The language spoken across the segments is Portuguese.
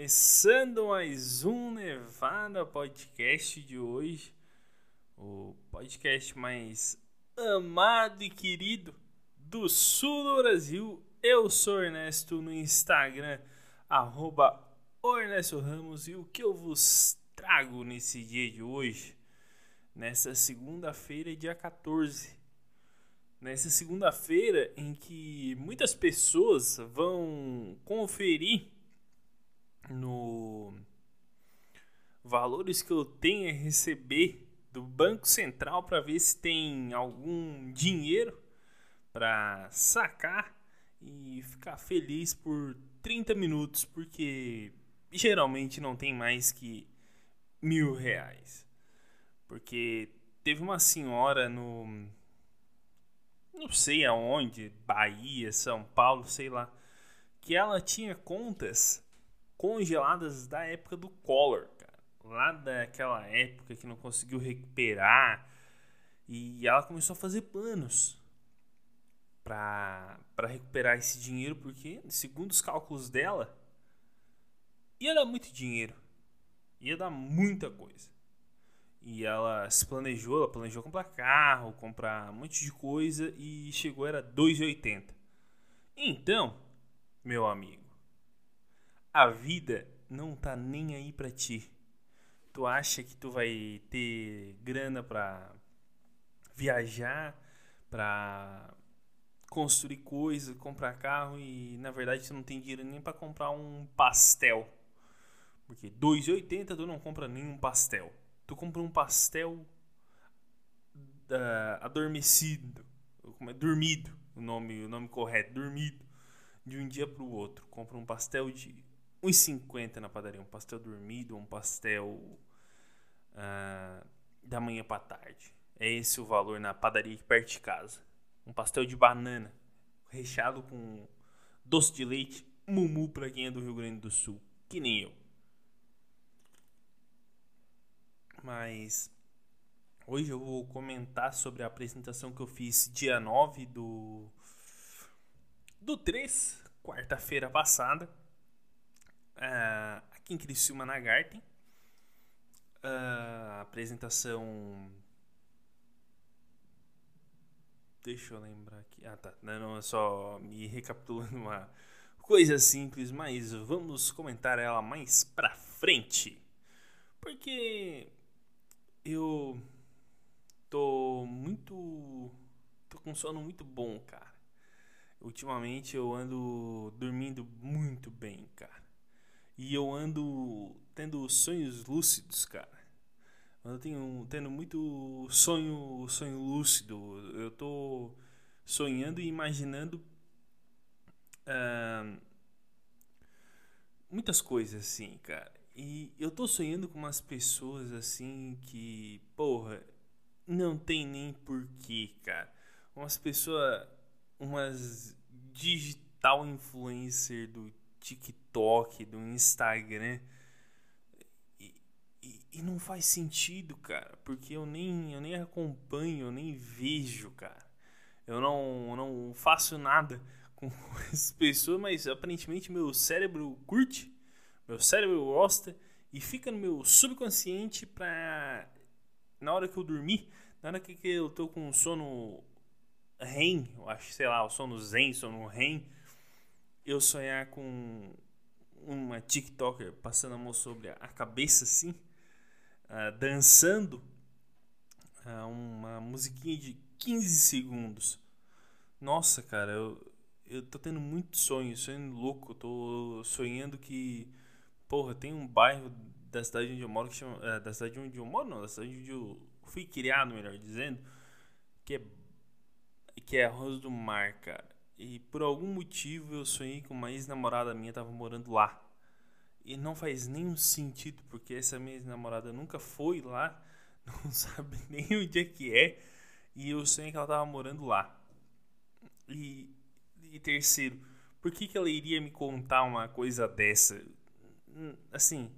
começando mais um Nevada Podcast de hoje, o podcast mais amado e querido do sul do Brasil. Eu sou Ernesto no Instagram, arroba Ernesto Ramos, e o que eu vos trago nesse dia de hoje, nessa segunda-feira, dia 14 nessa segunda-feira em que muitas pessoas vão conferir no valores que eu tenho a receber do Banco Central para ver se tem algum dinheiro para sacar e ficar feliz por 30 minutos, porque geralmente não tem mais que mil reais. Porque teve uma senhora no não sei aonde, Bahia, São Paulo, sei lá, que ela tinha contas congeladas da época do Collor, cara. Lá daquela época que não conseguiu recuperar. E ela começou a fazer planos para recuperar esse dinheiro, porque, segundo os cálculos dela, ia dar muito dinheiro. Ia dar muita coisa. E ela se planejou, ela planejou comprar carro, comprar um monte de coisa e chegou era 2,80. Então, meu amigo, a vida não tá nem aí para ti. Tu acha que tu vai ter grana para viajar, para construir coisas, comprar carro e na verdade tu não tem dinheiro nem para comprar um pastel. Porque 2,80 tu não compra nenhum pastel tu compra um pastel uh, adormecido, como é dormido, o nome, o nome correto, dormido, de um dia para o outro. Compra um pastel de 1,50 na padaria, um pastel dormido, um pastel uh, da manhã para tarde. É esse o valor na padaria perto de casa. Um pastel de banana, recheado com doce de leite, mumu para quem é do Rio Grande do Sul, que nem eu. mas hoje eu vou comentar sobre a apresentação que eu fiz dia 9 do do 3, quarta-feira passada, uh, aqui em Criciúma na Garten. Uh, apresentação Deixa eu lembrar aqui. Ah, tá. Não, não, é só me recapitulando uma coisa simples, mas vamos comentar ela mais pra frente. Porque eu tô muito. tô com sono muito bom, cara. Ultimamente eu ando dormindo muito bem, cara. E eu ando tendo sonhos lúcidos, cara. Eu tenho tendo muito sonho, sonho lúcido. Eu tô sonhando e imaginando uh, muitas coisas assim, cara. E eu tô sonhando com umas pessoas assim que, porra, não tem nem porquê, cara. Umas pessoas, umas digital influencer do TikTok, do Instagram. E, e, e, não faz sentido, cara, porque eu nem, eu nem acompanho, eu nem vejo, cara. Eu não, não faço nada com essas pessoas, mas aparentemente meu cérebro curte meu cérebro gosta e fica no meu subconsciente pra na hora que eu dormir, na hora que eu tô com sono REM, eu acho, sei lá, o sono zen, sono REM, eu sonhar com uma TikToker passando a mão sobre a cabeça assim, uh, dançando uh, uma musiquinha de 15 segundos. Nossa, cara, eu, eu tô tendo muito sonho, sonho louco. Tô sonhando que Porra, tem um bairro da cidade onde eu moro que chama. É, da cidade onde eu moro, não, da cidade onde eu fui criado, melhor dizendo, que é. Que é Arroz do Mar, cara. E por algum motivo eu sonhei que uma ex-namorada minha tava morando lá. E não faz nenhum sentido, porque essa minha ex-namorada nunca foi lá, não sabe nem onde é que é. E eu sonhei que ela tava morando lá. E, e terceiro, por que, que ela iria me contar uma coisa dessa? Hum, assim,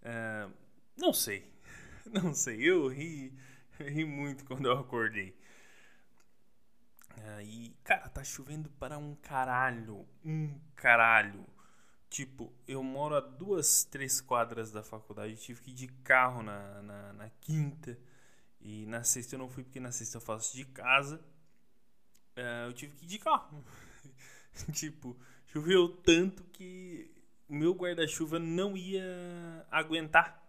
uh, não sei, não sei, eu ri, ri muito quando eu acordei. E, cara, tá chovendo para um caralho, um caralho. Tipo, eu moro a duas, três quadras da faculdade. tive que ir de carro na, na, na, quinta. E na sexta eu não fui porque na sexta eu faço de casa. Uh, eu tive que ir de carro. tipo, choveu tanto que o meu guarda-chuva não ia aguentar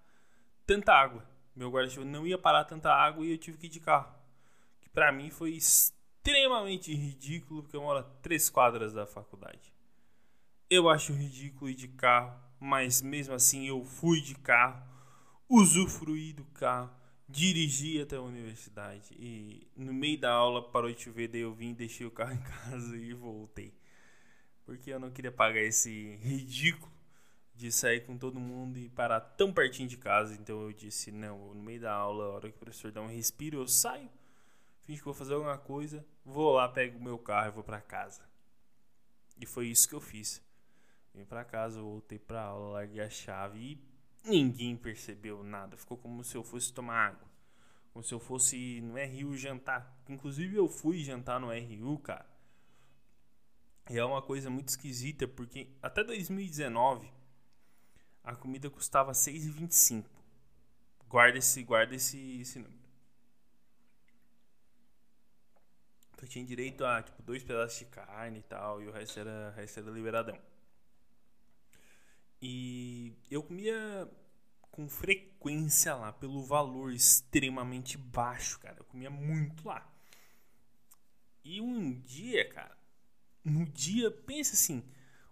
tanta água. Meu guarda-chuva não ia parar tanta água e eu tive que ir de carro. Que pra mim foi extremamente ridículo porque eu moro a três quadras da faculdade. Eu acho ridículo ir de carro, mas mesmo assim eu fui de carro, usufruí do carro, dirigi até a universidade e no meio da aula parou de chover, daí eu vim, deixei o carro em casa e voltei. Porque eu não queria pagar esse ridículo de sair com todo mundo e parar tão pertinho de casa. Então eu disse: não, no meio da aula, a hora que o professor dá um respiro, eu saio, finge que vou fazer alguma coisa, vou lá, pego o meu carro e vou para casa. E foi isso que eu fiz. Vim para casa, voltei para aula, larguei a chave e ninguém percebeu nada. Ficou como se eu fosse tomar água. Como se eu fosse no RU jantar. Inclusive eu fui jantar no RU, cara. E é uma coisa muito esquisita, porque até 2019 a comida custava 6,25. Guarda esse, guarda esse, esse número. Então tinha direito a tipo dois pedaços de carne e tal, e o resto era, o resto era liberadão. E eu comia com frequência lá, pelo valor extremamente baixo, cara. Eu comia muito lá. E um dia, cara, no dia, pensa assim,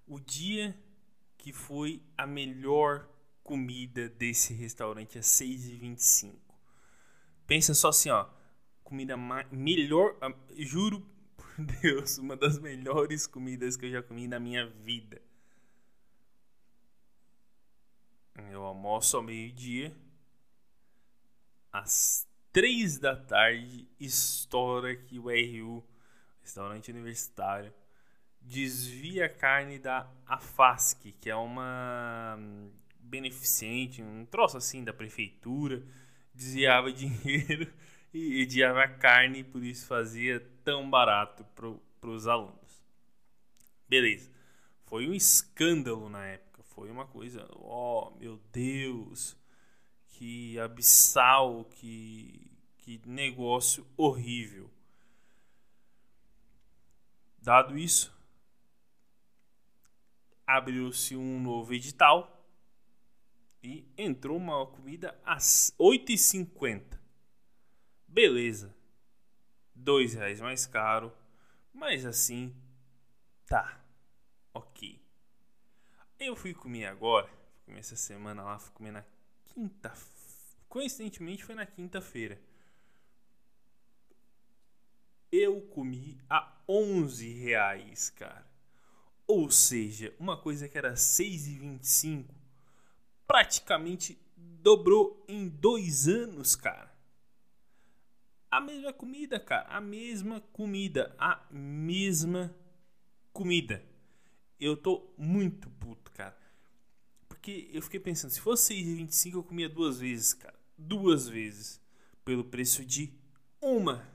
o dia que foi a melhor comida desse restaurante a 6,25. Pensa só assim, ó, comida melhor, juro por Deus, uma das melhores comidas que eu já comi na minha vida. Eu almoço ao meio-dia. Às três da tarde, estoura aqui o RU, restaurante universitário, desvia a carne da AFASC, que é uma beneficente, um troço assim da prefeitura, desviava dinheiro e desviava carne, por isso fazia tão barato para os alunos. Beleza. Foi um escândalo na época foi uma coisa, oh meu Deus, que abissal, que, que negócio horrível. Dado isso, abriu-se um novo edital e entrou uma comida às 8,50. Beleza. Dois reais mais caro, mas assim tá ok. Eu fui comer agora, fui essa semana lá, fui comer na quinta. Coincidentemente foi na quinta-feira. Eu comi a 11 reais, cara. Ou seja, uma coisa que era 6,25 praticamente dobrou em dois anos, cara. A mesma comida, cara. A mesma comida. A mesma comida eu tô muito puto, cara. Porque eu fiquei pensando, se fosse 6,25 eu comia duas vezes, cara. Duas vezes. Pelo preço de uma.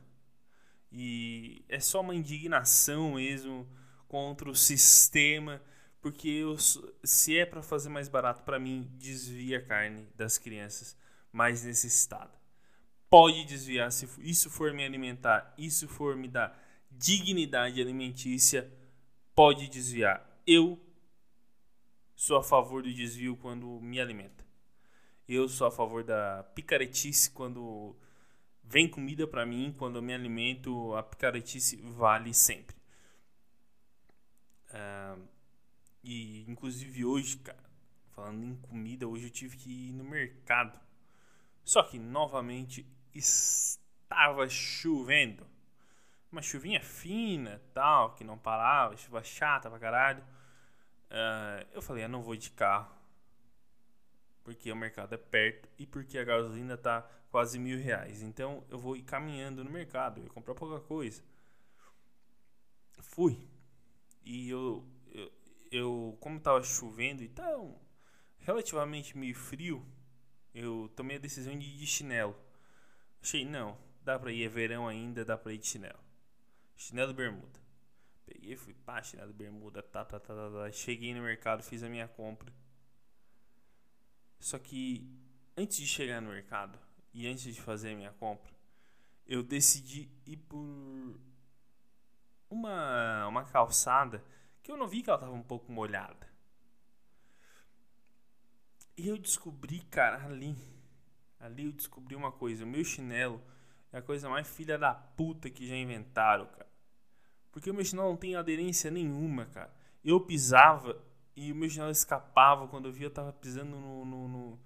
E é só uma indignação mesmo contra o sistema. Porque eu, se é para fazer mais barato para mim, desvia a carne das crianças mais necessitadas. Pode desviar se isso for me alimentar, isso for me dar dignidade alimentícia, pode desviar eu sou a favor do desvio quando me alimenta. Eu sou a favor da picaretice quando vem comida para mim, quando eu me alimento, a picaretice vale sempre. Uh, e inclusive hoje, cara, falando em comida, hoje eu tive que ir no mercado. Só que novamente estava chovendo. Uma chuvinha fina, tal, que não parava, chuva chata pra caralho. Uh, eu falei, eu não vou de carro. Porque o mercado é perto e porque a gasolina tá quase mil reais. Então eu vou ir caminhando no mercado, eu comprar pouca coisa. Fui. E eu, eu, eu como tava chovendo e tal, relativamente meio frio, eu tomei a decisão de ir de chinelo. Achei, não, dá pra ir, é verão ainda, dá pra ir de chinelo. Chinelo bermuda. Peguei, fui pá, chinelo bermuda, tá, tá, tá, tá, tá. Cheguei no mercado, fiz a minha compra. Só que antes de chegar no mercado e antes de fazer a minha compra, eu decidi ir por uma, uma calçada que eu não vi que ela tava um pouco molhada. E eu descobri, cara, ali, ali eu descobri uma coisa, o meu chinelo é a coisa mais filha da puta que já inventaram, cara. Porque o meu chinelo não tem aderência nenhuma, cara. Eu pisava e o meu chinelo escapava. Quando eu via, eu tava pisando no, no, no,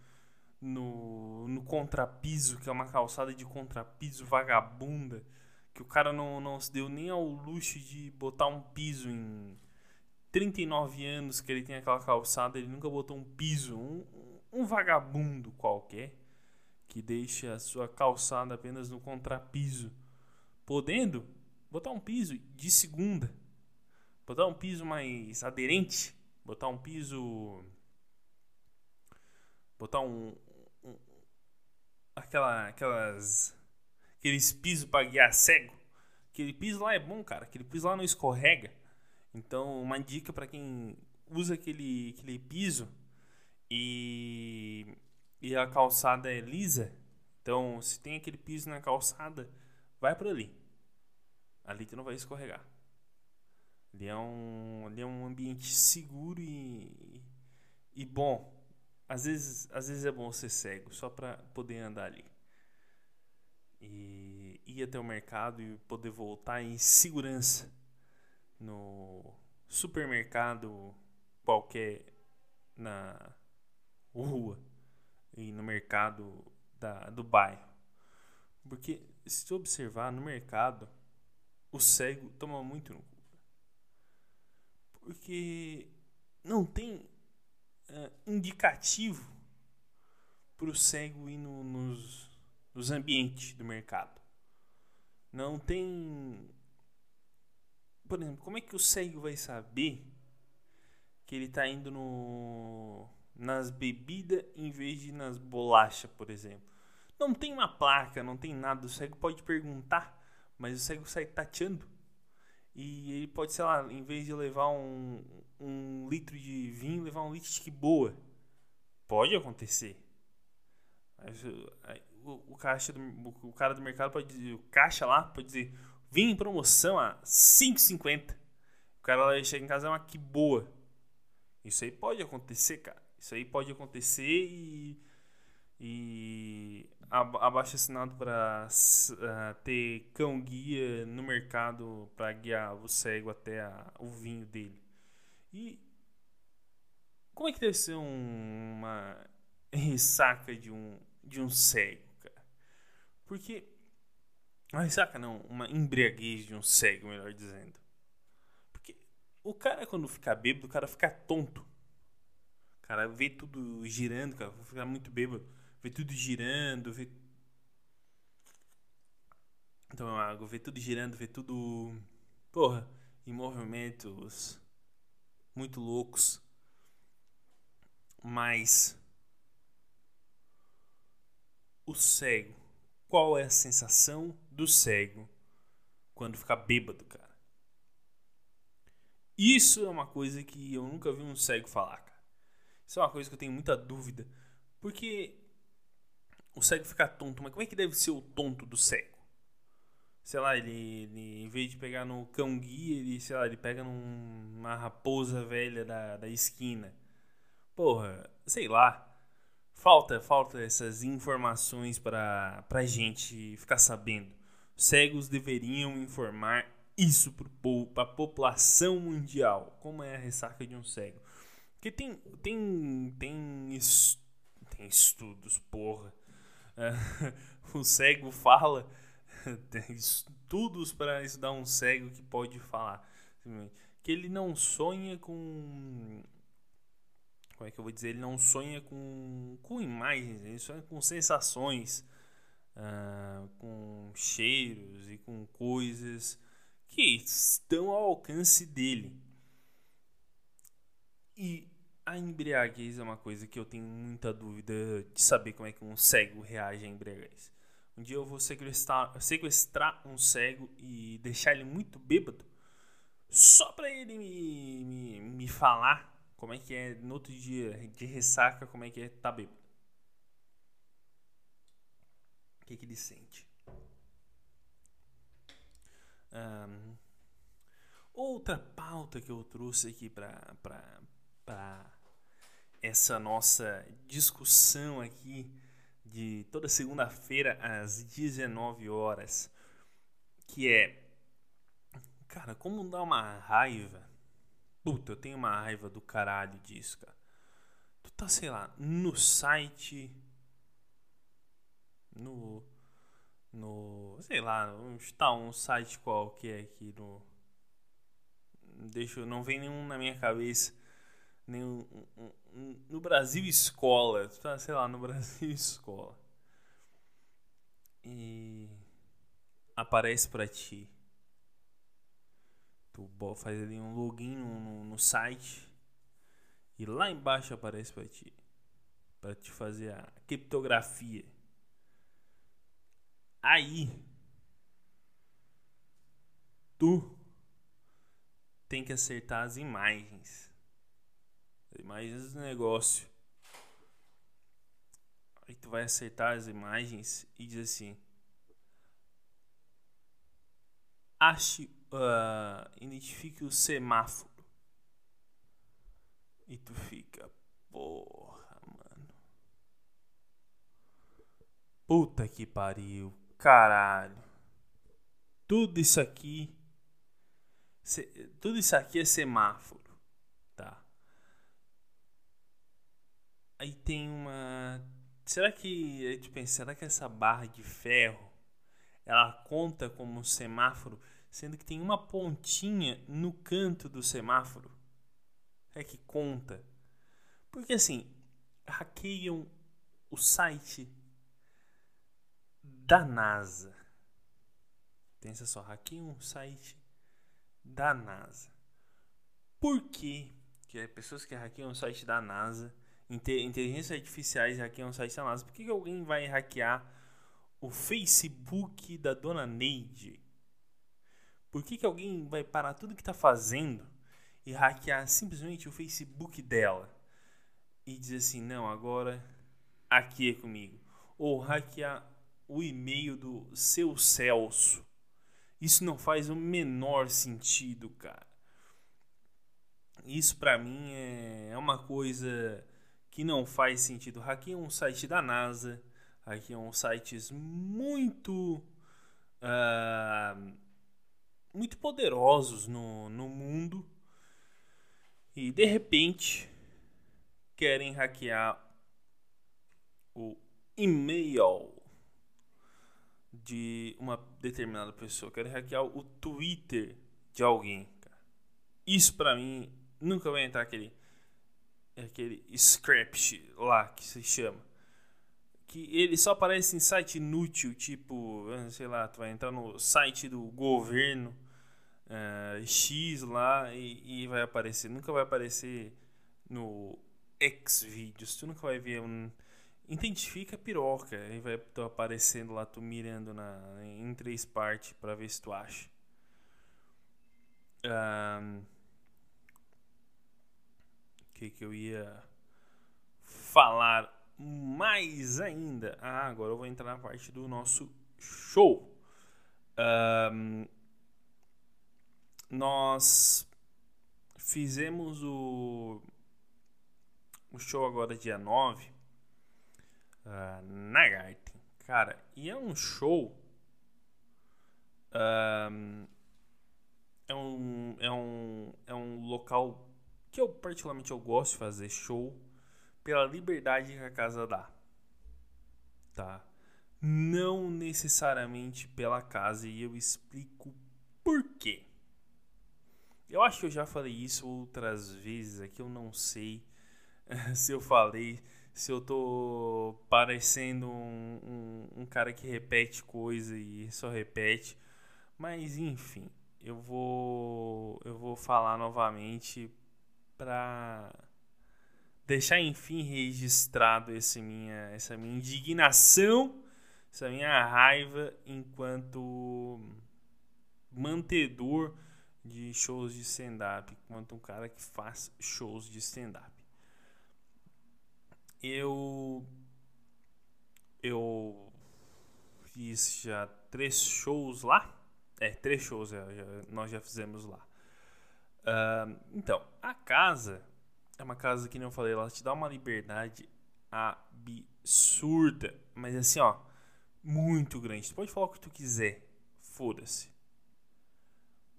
no, no contrapiso, que é uma calçada de contrapiso vagabunda. Que o cara não, não se deu nem ao luxo de botar um piso em 39 anos que ele tem aquela calçada. Ele nunca botou um piso. Um, um vagabundo qualquer que deixa a sua calçada apenas no contrapiso, podendo botar um piso de segunda, botar um piso mais aderente, botar um piso, botar um, um aquela, aquelas, aqueles pisos para guiar cego. Aquele piso lá é bom, cara. Aquele piso lá não escorrega. Então, uma dica para quem usa aquele, aquele piso e, e a calçada é lisa, então se tem aquele piso na calçada, vai por ali. Ali tu não vai escorregar. Ali é um, ali é um ambiente seguro e, e bom. Às vezes, às vezes é bom ser cego, só para poder andar ali. E ir até o mercado e poder voltar em segurança no supermercado qualquer na rua e no mercado da, do bairro. Porque se observar no mercado, o cego toma muito no cu. Porque não tem uh, indicativo para o cego ir no, nos, nos ambientes do mercado. Não tem. Por exemplo, como é que o cego vai saber que ele está indo no nas bebidas em vez de nas bolachas, por exemplo. Não tem uma placa, não tem nada. O cego pode perguntar, mas o cego sai tateando. E ele pode, sei lá, em vez de levar um, um litro de vinho, levar um litro de boa. Pode acontecer. O, o, caixa do, o cara do mercado pode dizer, o caixa lá pode dizer, vinho em promoção a 5,50. O cara lá chega em casa é uma que boa. Isso aí pode acontecer, cara. Isso aí pode acontecer e, e abaixo assinado para uh, ter cão guia no mercado para guiar o cego até a, o vinho dele. E como é que deve ser um, uma ressaca de um, de um cego, cara? Porque. Uma ressaca não, uma embriaguez de um cego, melhor dizendo. Porque o cara, quando fica bêbado, o cara fica tonto cara vê tudo girando, cara, vou ficar muito bêbado. Vê tudo girando, vê. Então, água, vê tudo girando, vê tudo. Porra, em movimentos muito loucos. Mas. O cego. Qual é a sensação do cego quando fica bêbado, cara? Isso é uma coisa que eu nunca vi um cego falar, isso é uma coisa que eu tenho muita dúvida. Porque o cego fica tonto, mas como é que deve ser o tonto do cego? Sei lá, ele, ele em vez de pegar no cão guia, ele, sei lá, ele pega numa raposa velha da, da esquina. Porra, sei lá. Falta, falta essas informações para pra gente ficar sabendo. cegos deveriam informar isso para a população mundial. Como é a ressaca de um cego? Porque tem, tem, tem, tem estudos, porra. o cego fala, tem estudos para estudar um cego que pode falar. Que ele não sonha com. Como é que eu vou dizer? Ele não sonha com, com imagens, ele sonha com sensações, uh, com cheiros e com coisas que estão ao alcance dele. E a embriaguez é uma coisa que eu tenho muita dúvida de saber como é que um cego reage à embriaguez. Um dia eu vou sequestrar, sequestrar um cego e deixar ele muito bêbado só pra ele me, me, me falar como é que é no outro dia de ressaca, como é que é tá bêbado. O que, que ele sente. Um, outra pauta que eu trouxe aqui pra, pra essa nossa discussão aqui de toda segunda-feira às 19 horas, que é cara, como dá uma raiva. Puta, eu tenho uma raiva do caralho disso, cara. Tu tá, sei lá, no site no no, sei lá, está um site qualquer aqui no deixa, não vem nenhum na minha cabeça nenhum, um, um, no Brasil Escola, tá, sei lá, no Brasil Escola. E aparece para ti. Tu faz ali um login no, no site e lá embaixo aparece para ti. Para te fazer a criptografia. Aí tu tem que acertar as imagens imagens do negócio. Aí tu vai acertar as imagens e diz assim: Ache, uh, identifique o semáforo. E tu fica, porra, mano. Puta que pariu, caralho. Tudo isso aqui. Tudo isso aqui é semáforo. Aí tem uma. Será que. A gente pensa, será que essa barra de ferro ela conta como um semáforo, sendo que tem uma pontinha no canto do semáforo? É que conta. Porque assim, hackeiam o site da NASA. Pensa só, hackeiam o site da NASA. Por que, que pessoas que hackeiam o site da NASA inteligências artificiais hackeiam o site da NASA. Por que, que alguém vai hackear o Facebook da dona Neide? Por que, que alguém vai parar tudo que está fazendo e hackear simplesmente o Facebook dela? E dizer assim, não, agora aqui é comigo. Ou hackear o e-mail do seu Celso. Isso não faz o menor sentido, cara. Isso para mim é, é uma coisa que não faz sentido. Hackeiam um site da NASA, hackeiam sites muito. Uh, muito poderosos no, no mundo e de repente querem hackear o e-mail de uma determinada pessoa, querem hackear o Twitter de alguém. Isso para mim nunca vai entrar aquele é aquele script lá que se chama. Que ele só aparece em site inútil, tipo, sei lá, tu vai entrar no site do governo uh, X lá e, e, vai aparecer. Nunca vai aparecer no Xvideos. Tu nunca vai ver um. Identifica a piroca. E vai aparecendo lá, tu mirando na, em três partes para ver se tu acha. Um, que, que eu ia falar mais ainda? Ah, agora eu vou entrar na parte do nosso show. Um, nós fizemos o, o show agora dia 9 uh, ah, na Garten. Cara, e é um show. Um, é um, é um, é um local que eu particularmente eu gosto de fazer show pela liberdade que a casa dá. Tá? Não necessariamente pela casa e eu explico por quê. Eu acho que eu já falei isso outras vezes aqui, eu não sei se eu falei, se eu tô parecendo um, um, um cara que repete coisa e só repete, mas enfim, eu vou eu vou falar novamente para deixar enfim registrado esse minha, essa minha indignação, essa minha raiva enquanto mantedor de shows de stand-up quanto um cara que faz shows de stand-up. Eu eu fiz já três shows lá. É, três shows já, já, nós já fizemos lá. Uh, então, a casa é uma casa que, não falei, ela te dá uma liberdade absurda. Mas assim, ó, muito grande. Tu pode falar o que tu quiser. Foda-se.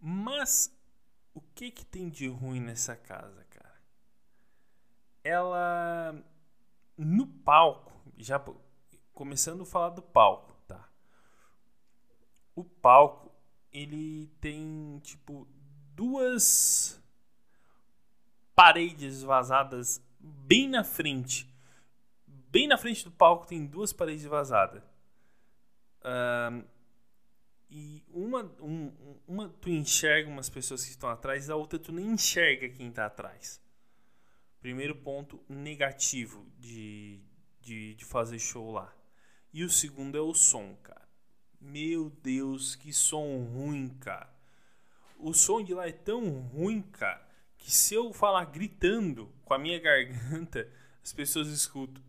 Mas o que que tem de ruim nessa casa, cara? Ela no palco, já começando a falar do palco, tá? O palco, ele tem tipo duas paredes vazadas bem na frente. Bem na frente do palco tem duas paredes vazadas. Uh, e uma, um, uma tu enxerga umas pessoas que estão atrás, a outra tu nem enxerga quem está atrás. Primeiro ponto negativo de, de, de fazer show lá. E o segundo é o som, cara. Meu Deus, que som ruim, cara. O som de lá é tão ruim, cara, que se eu falar gritando com a minha garganta, as pessoas escutam.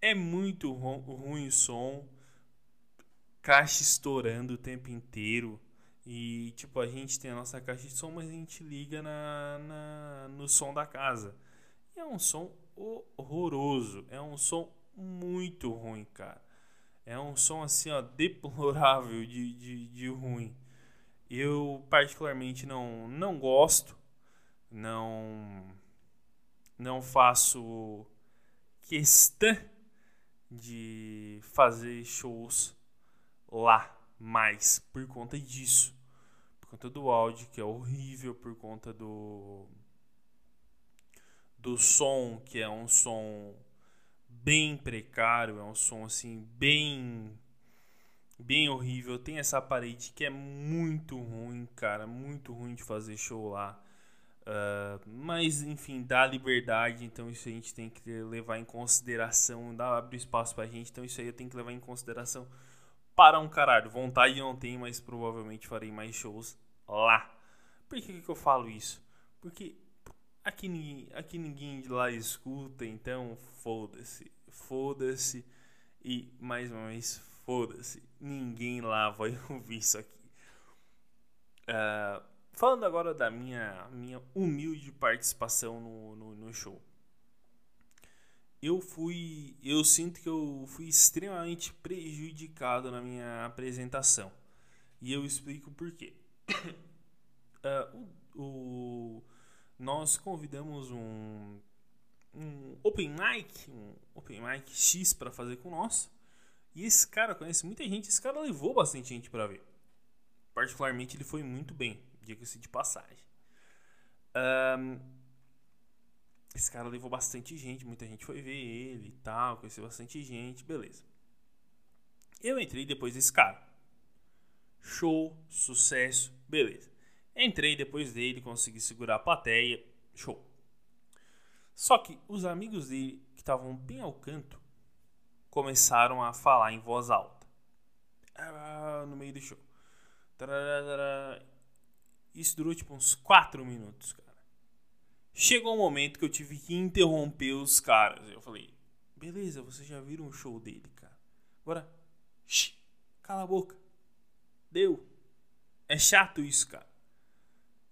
É muito ruim o som caixa estourando o tempo inteiro. E, tipo, a gente tem a nossa caixa de som, mas a gente liga na, na, no som da casa. E é um som horroroso. É um som muito ruim, cara. É um som, assim, ó, deplorável de, de, de ruim. Eu, particularmente, não, não gosto. Não, não faço questão de fazer shows lá mais por conta disso. Por conta do áudio, que é horrível, por conta do do som, que é um som bem precário, é um som assim bem bem horrível. Tem essa parede que é muito ruim, cara, muito ruim de fazer show lá. Uh, mas enfim, dá liberdade, então isso a gente tem que levar em consideração, dá abre espaço pra gente, então isso aí eu tenho que levar em consideração para um caralho. Vontade não tenho, mas provavelmente farei mais shows lá. Por que, que eu falo isso? Porque aqui aqui ninguém de lá escuta, então foda-se. Foda-se. E mais uma vez, foda-se. Ninguém lá vai ouvir isso aqui. Uh, falando agora da minha, minha humilde participação no, no, no show eu fui. Eu sinto que eu fui extremamente prejudicado na minha apresentação. E eu explico por quê. uh, o, o, nós convidamos um, um Open Mic, um Open Mic X para fazer com nós. E esse cara conhece muita gente, esse cara levou bastante gente para ver. Particularmente ele foi muito bem, diga-se de passagem. Um, esse cara levou bastante gente, muita gente foi ver ele e tal, conheceu bastante gente, beleza. Eu entrei depois desse cara. Show, sucesso, beleza. Entrei depois dele, consegui segurar a plateia, show. Só que os amigos dele, que estavam bem ao canto, começaram a falar em voz alta. Ah, no meio do show. Isso durou tipo uns 4 minutos, cara. Chegou um momento que eu tive que interromper os caras. Eu falei, beleza, vocês já viram o show dele, cara. Agora, shh, cala a boca. Deu. É chato isso, cara.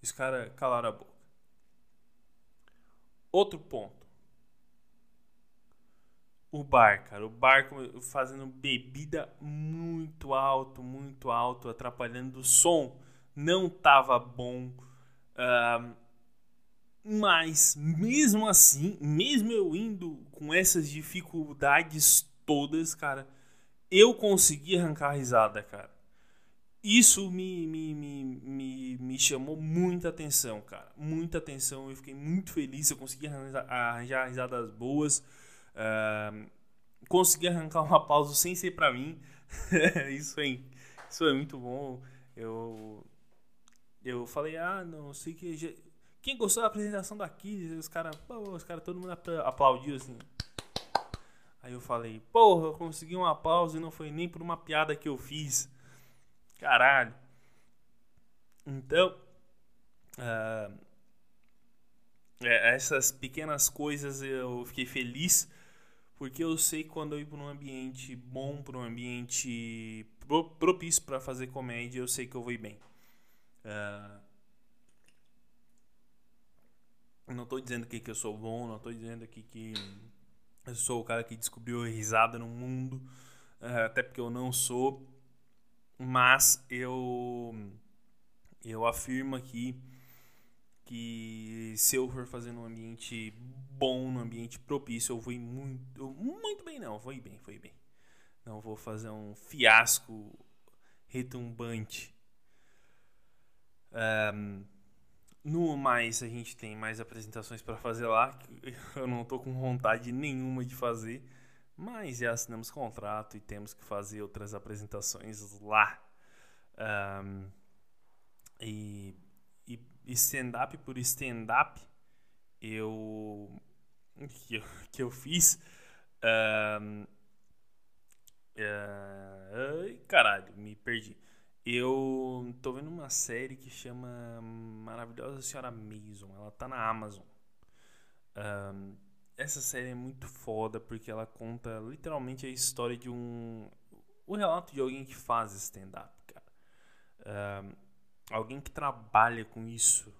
Os caras calaram a boca. Outro ponto. O bar, cara. O bar fazendo bebida muito alto, muito alto, atrapalhando o som. Não tava bom. Uh, mas mesmo assim, mesmo eu indo com essas dificuldades todas, cara, eu consegui arrancar a risada, cara. Isso me, me, me, me, me chamou muita atenção, cara. Muita atenção. Eu fiquei muito feliz. Eu consegui arranjar, arranjar risadas boas. Uh, consegui arrancar uma pausa sem ser pra mim. isso, é, isso é muito bom. Eu, eu falei, ah, não sei que quem gostou da apresentação daqui? Os caras, os caras, todo mundo aplaudiu assim. Aí eu falei, porra, eu consegui uma pausa e não foi nem por uma piada que eu fiz. Caralho. Então, Uh, essas pequenas coisas eu fiquei feliz porque eu sei quando eu ir para um ambiente bom, para um ambiente propício para fazer comédia, eu sei que eu vou ir bem. Uh, não estou dizendo aqui que eu sou bom, não estou dizendo aqui que eu sou o cara que descobriu risada no mundo, uh, até porque eu não sou, mas eu eu afirmo aqui que se eu for fazer num ambiente bom, num ambiente propício, eu ir muito, muito bem não, ir bem, ir bem. Não vou fazer um fiasco retumbante. Um, no mais, a gente tem mais apresentações para fazer lá, que eu não tô com vontade nenhuma de fazer, mas já assinamos contrato e temos que fazer outras apresentações lá. Um, e stand-up por stand-up eu que, eu que eu fiz uh, uh, caralho me perdi. Eu tô vendo uma série que chama Maravilhosa Senhora Mason ela tá na Amazon. Essa série é muito foda porque ela conta literalmente a história de um o relato de alguém que faz stand-up cara. Alguém que trabalha com isso,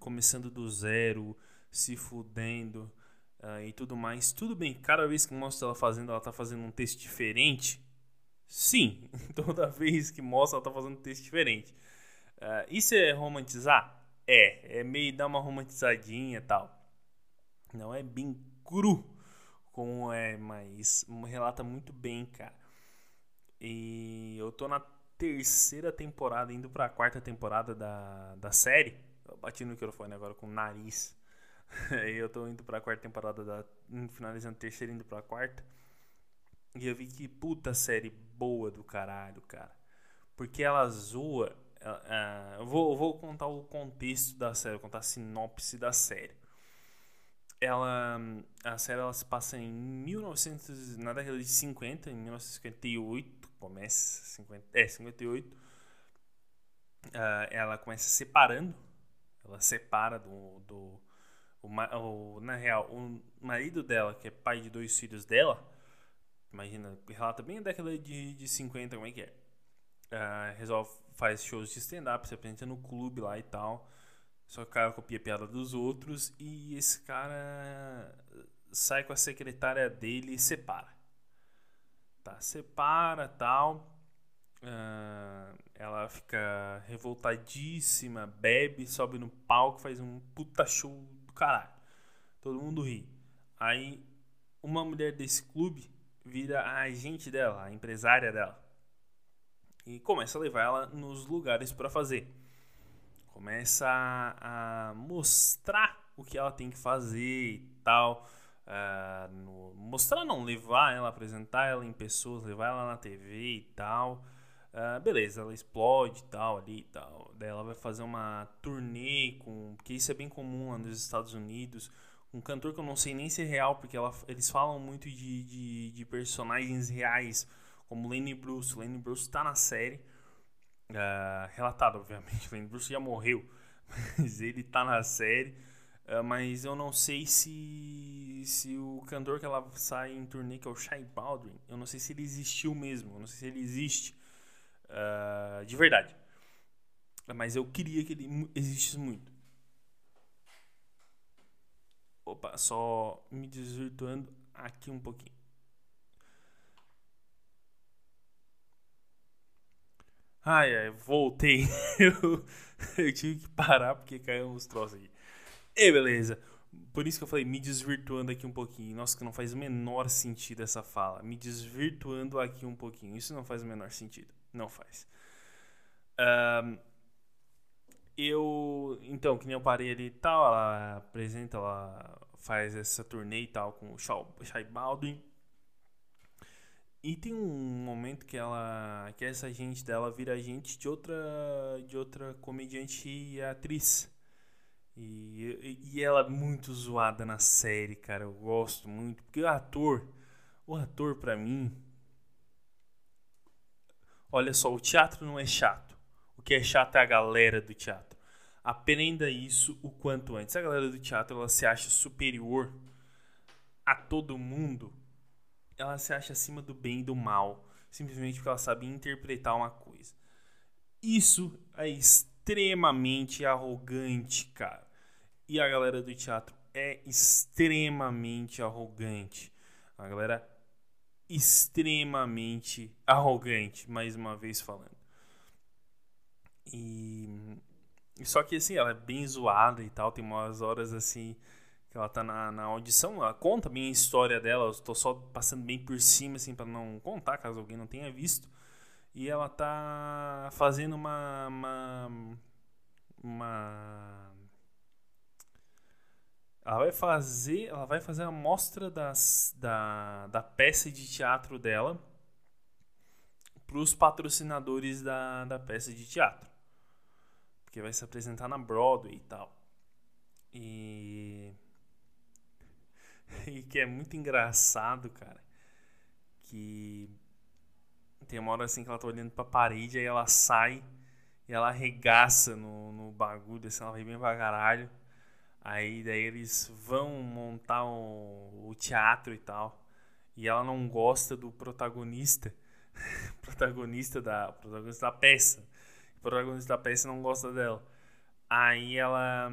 começando do zero, se fudendo uh, e tudo mais. Tudo bem, cada vez que mostra ela fazendo, ela tá fazendo um texto diferente. Sim, toda vez que mostra, ela tá fazendo um texto diferente. Uh, isso é romantizar? É, é meio dar uma romantizadinha e tal. Não é bem cru como é, mas relata muito bem, cara. E eu tô na terceira temporada, indo pra quarta temporada da, da série. Eu bati no microfone agora com o nariz. Aí eu tô indo pra quarta temporada, da, finalizando a terceira, indo pra quarta. E eu vi que puta série boa do caralho, cara. Porque ela zoa. Uh, eu, vou, eu vou contar o contexto da série, vou contar a sinopse da série. Ela, a série ela se passa em 1900, na década de 50, em 1958 começa 50, é 58 uh, ah, ela começa separando ela separa do, do o, o, na real o marido dela que é pai de dois filhos dela imagina relata bem a década de, de 50 como é que é uh, resolve faz shows de stand-up se apresenta no clube lá e tal só que o cara copia a piada dos outros e esse cara sai com a secretária dele e separa Tá, separa tal. Uh, ela fica revoltadíssima, bebe, sobe no palco, faz um puta show caralho. Todo mundo ri. Aí uma mulher desse clube vira a agente dela, a empresária dela. E começa a levar ela nos lugares para fazer. Começa a, a mostrar o que ela tem que fazer e tal. Uh, no, mostrar não, levar ela, apresentar ela em pessoas, levar ela na TV e tal. Uh, beleza, ela explode e tal ali e tal. Daí ela vai fazer uma turnê com. Porque isso é bem comum lá nos Estados Unidos. Um cantor que eu não sei nem se é real, porque ela, eles falam muito de, de, de personagens reais, como Lenny Bruce. Lenny Bruce tá na série. Uh, relatado, obviamente. Lenny Bruce já morreu, mas ele tá na série. Uh, mas eu não sei se se o cantor que ela sai em turnê, que é o Shai Baldwin, eu não sei se ele existiu mesmo, eu não sei se ele existe uh, de verdade. Mas eu queria que ele existisse muito. Opa, só me desvirtuando aqui um pouquinho. Ai, ai, voltei. eu, eu tive que parar porque caiu uns troços aqui. E beleza. Por isso que eu falei, me desvirtuando aqui um pouquinho. Nossa, que não faz o menor sentido essa fala. Me desvirtuando aqui um pouquinho. Isso não faz o menor sentido. Não faz. Um, eu. Então, que nem eu parei ali e tal, ela apresenta, ela faz essa turnê e tal com o Shai Baldwin. E tem um momento que ela. que essa gente dela vira gente de outra. de outra comediante e atriz. E, e ela é muito zoada na série, cara. Eu gosto muito. Porque o ator, o ator pra mim. Olha só, o teatro não é chato. O que é chato é a galera do teatro. Aprenda isso o quanto antes. A galera do teatro ela se acha superior a todo mundo. Ela se acha acima do bem e do mal, simplesmente porque ela sabe interpretar uma coisa. Isso é extremamente arrogante, cara. E a galera do teatro é extremamente arrogante. A galera extremamente arrogante, mais uma vez falando. E só que assim, ela é bem zoada e tal, tem umas horas assim que ela tá na, na audição, ela conta bem a história dela, eu tô só passando bem por cima assim para não contar, caso alguém não tenha visto. E ela tá fazendo uma uma, uma ela vai fazer, ela vai fazer a mostra das, da, da peça de teatro dela para os patrocinadores da, da peça de teatro. Porque vai se apresentar na Broadway e tal. E. E que é muito engraçado, cara. Que. Tem uma hora assim que ela tá olhando pra parede, aí ela sai e ela arregaça no, no bagulho, assim, ela vai bem pra caralho. Aí daí eles vão montar o, o teatro e tal. E ela não gosta do protagonista. protagonista da protagonista da peça. O protagonista da peça não gosta dela. Aí ela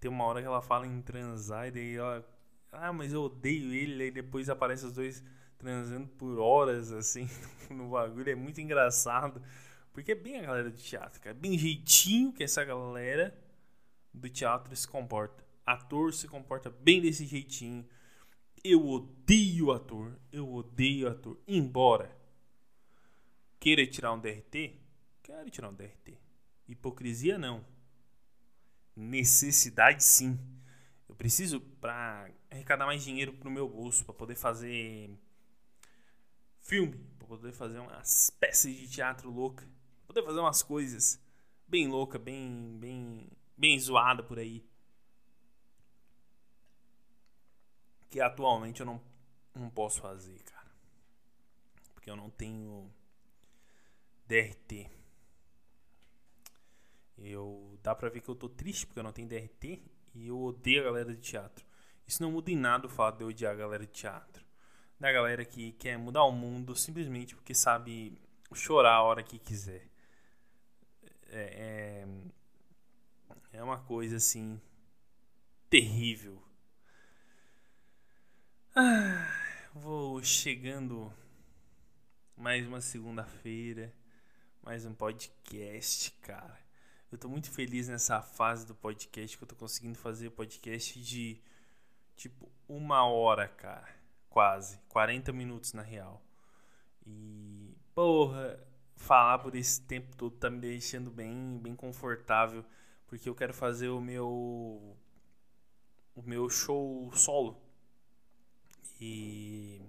tem uma hora que ela fala em transar e daí ela ah, mas eu odeio ele, aí depois aparece os dois transando por horas assim no bagulho, é muito engraçado. Porque é bem a galera do teatro, cara, bem jeitinho que essa galera do teatro se comporta. Ator se comporta bem desse jeitinho. Eu odeio ator. Eu odeio ator. Embora queira tirar um DRT, quero tirar um DRT. Hipocrisia não. Necessidade sim. Eu preciso para arrecadar mais dinheiro pro meu bolso, para poder fazer filme, para poder fazer umas peças de teatro louca, pra poder fazer umas coisas bem louca, bem bem bem zoada por aí. Que atualmente eu não, não posso fazer, cara. Porque eu não tenho DRT. Eu dá pra ver que eu tô triste porque eu não tenho DRT e eu odeio a galera de teatro. Isso não muda em nada o fato de eu odiar a galera de teatro. Da galera que quer mudar o mundo simplesmente porque sabe chorar a hora que quiser. É, é, é uma coisa assim terrível. Ah, vou chegando mais uma segunda-feira, mais um podcast, cara. Eu tô muito feliz nessa fase do podcast que eu tô conseguindo fazer podcast de tipo uma hora, cara. Quase. 40 minutos na real. E, porra, falar por esse tempo todo tá me deixando bem, bem confortável porque eu quero fazer o meu o meu show solo. E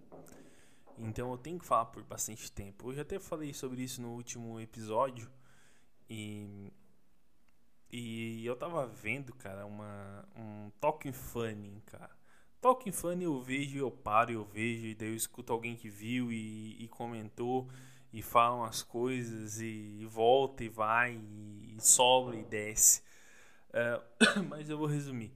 então eu tenho que falar por bastante tempo. Eu já até falei sobre isso no último episódio e e eu tava vendo, cara, uma um Talking Funny, cara. Talking Funny eu vejo, eu paro, eu vejo, e daí eu escuto alguém que viu e, e comentou e falam as coisas e, volta e vai e, e sobe e desce. É, mas eu vou resumir.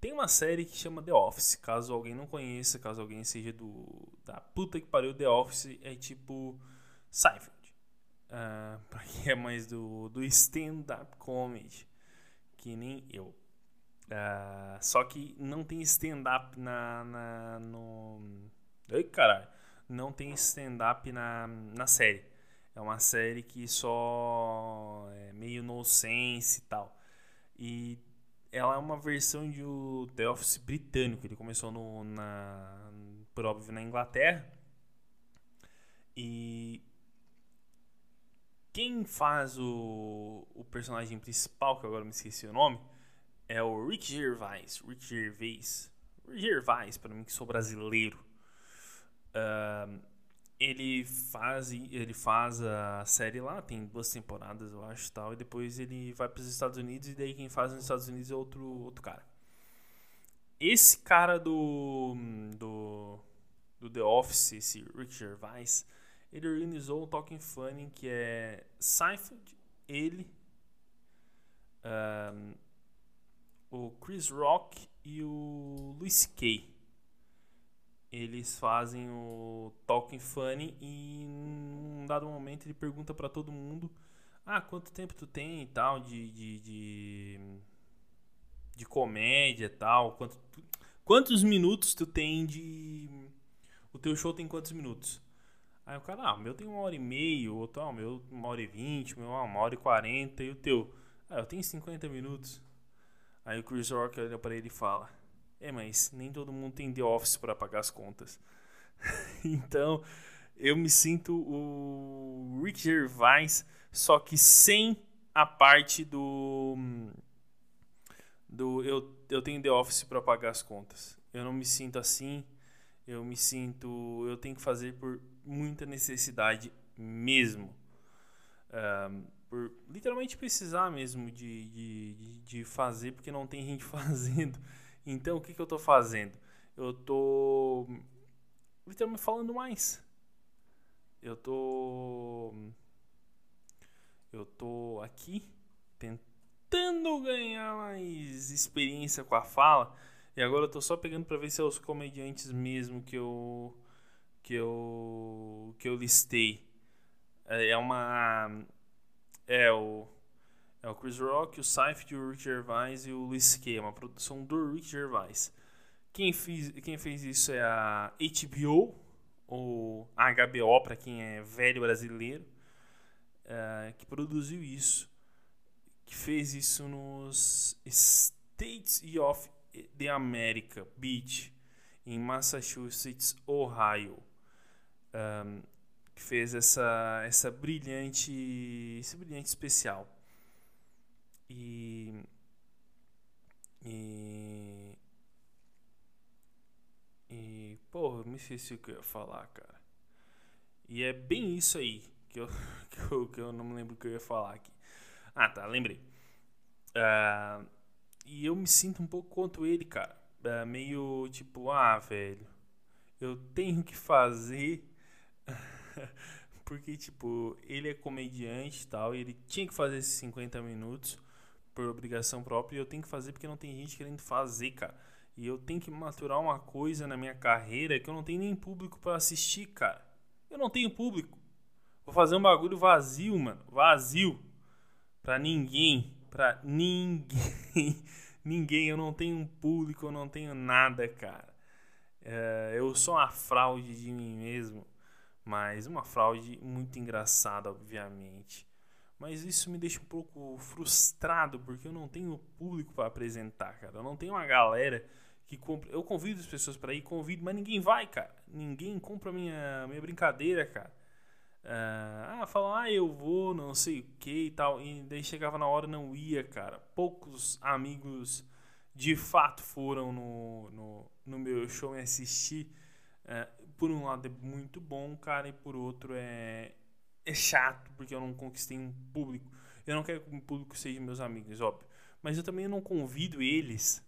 Tem uma série que chama The Office. Caso alguém não conheça, caso alguém seja do da puta que pariu, The Office é tipo Seinfeld. Uh, pra quem é mais do, do stand-up comedy, que nem eu. Uh, só que não tem stand-up na, na, no. Ai caralho. Não tem stand-up na, na série. É uma série que só é meio no sense e tal. E ela é uma versão de o The Office britânico. Ele começou no, na, por óbvio na Inglaterra. E quem faz o, o personagem principal, que agora me esqueci o nome, é o Rick Gervais. Rick Gervais. Gervais, para mim que sou brasileiro. Uh, ele faz ele faz a série lá, tem duas temporadas, eu acho, tal, e depois ele vai para os Estados Unidos e daí quem faz nos Estados Unidos é outro outro cara. Esse cara do do do The Office, esse Rick Gervais, ele organizou o Talking Funny que é Seinfeld, ele um, o Chris Rock e o Luis Kay. Eles fazem o Talking Funny e num dado momento ele pergunta para todo mundo: Ah, quanto tempo tu tem e tal de, de, de, de comédia e tal? Quanto, quantos minutos tu tem de. O teu show tem quantos minutos? Aí o cara, ah, o meu tem uma hora e meia, o outro, ah, o meu uma hora e vinte, o meu ah, uma hora e quarenta, e o teu? Ah, eu tenho 50 minutos. Aí o Chris Rock olha pra ele e fala: É, mas nem todo mundo tem The Office para pagar as contas. então, eu me sinto o Rick Gervais, só que sem a parte do. do eu, eu tenho The Office para pagar as contas. Eu não me sinto assim. Eu me sinto. Eu tenho que fazer por muita necessidade mesmo. Um, por literalmente precisar mesmo de, de, de fazer, porque não tem gente fazendo. Então, o que, que eu estou fazendo? Eu estou literalmente falando mais. Eu tô eu tô aqui tentando ganhar mais experiência com a fala e agora eu tô só pegando para ver se é os comediantes mesmo que eu que eu que eu listei. É, é uma é o é o Chris Rock, o Seinfeld, o Rick Gervais e o Luis C. É uma produção do Rick Gervais. Quem fez, quem fez isso é a HBO, ou HBO para quem é velho brasileiro, é, que produziu isso, que fez isso nos States of the America Beach, em Massachusetts, Ohio. Um, que fez essa, essa brilhante, esse brilhante especial. E, e, e porra, me esqueci o que eu ia falar, cara. E é bem isso aí que eu, que eu, que eu não me lembro o que eu ia falar aqui. Ah, tá, lembrei. Uh, e eu me sinto um pouco quanto ele, cara. Uh, meio tipo, ah, velho, eu tenho que fazer Porque, tipo, ele é comediante e tal, e ele tinha que fazer esses 50 minutos por obrigação própria, e eu tenho que fazer porque não tem gente querendo fazer, cara. E eu tenho que maturar uma coisa na minha carreira que eu não tenho nem público para assistir, cara. Eu não tenho público. Vou fazer um bagulho vazio, mano. Vazio. Pra ninguém. Pra ninguém. ninguém. Eu não tenho um público, eu não tenho nada, cara. É, eu sou uma fraude de mim mesmo. Mas uma fraude muito engraçada, obviamente. Mas isso me deixa um pouco frustrado porque eu não tenho público para apresentar, cara. Eu não tenho uma galera que compra. Eu convido as pessoas para ir, convido, mas ninguém vai, cara. Ninguém compra minha minha brincadeira, cara. Uh, ah, falam, ah, eu vou, não sei o que e tal. E daí chegava na hora não ia, cara. Poucos amigos de fato foram no, no, no meu show me assistir. Uh, por um lado é muito bom, cara, e por outro é, é chato, porque eu não conquistei um público. Eu não quero que o público seja meus amigos, óbvio. Mas eu também não convido eles.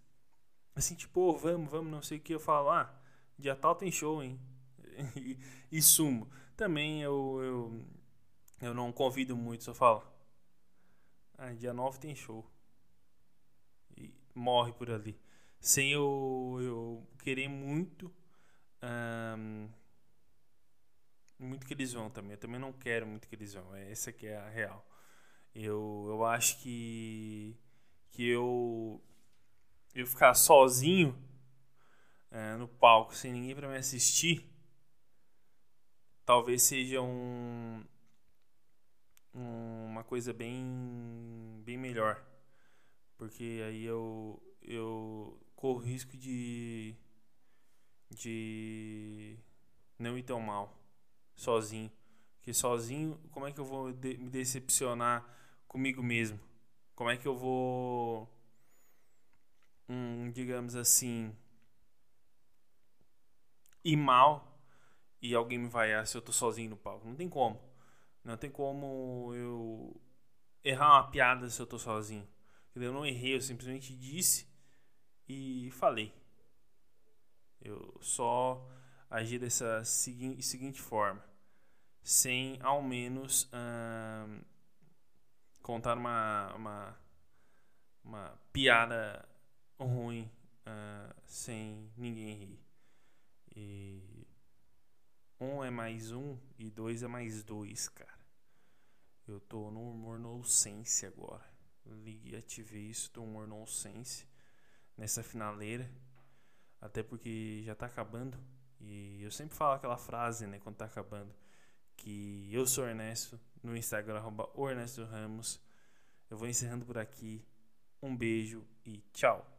Assim, tipo, oh, vamos, vamos, não sei o que. Eu falo, ah, dia tal tem show, hein? e, e sumo. Também eu, eu, eu não convido muito, só falo, ah, dia 9 tem show. E morre por ali. Sem eu, eu querer muito um, muito que eles vão também. Eu também não quero muito que eles vão. É, essa que é a real. Eu, eu acho que que eu eu ficar sozinho é, no palco sem ninguém para me assistir talvez seja um, um, uma coisa bem bem melhor porque aí eu eu corro risco de de não ir tão mal sozinho. Porque sozinho, como é que eu vou de me decepcionar comigo mesmo? Como é que eu vou, hum, digamos assim, ir mal e alguém me vaiar se eu tô sozinho no palco? Não tem como. Não tem como eu errar uma piada se eu tô sozinho. Eu não errei, eu simplesmente disse e falei. Eu só agi dessa segui seguinte forma, sem ao menos hum, contar uma, uma, uma piada ruim uh, sem ninguém rir. E um é mais um e dois é mais dois, cara. Eu tô no humor nonsense agora. liguei, ativei isso do humor nonsense nessa finaleira. Até porque já tá acabando. E eu sempre falo aquela frase, né, quando tá acabando. Que eu sou Ernesto, no Instagram, arroba Ernesto Ramos. Eu vou encerrando por aqui. Um beijo e tchau.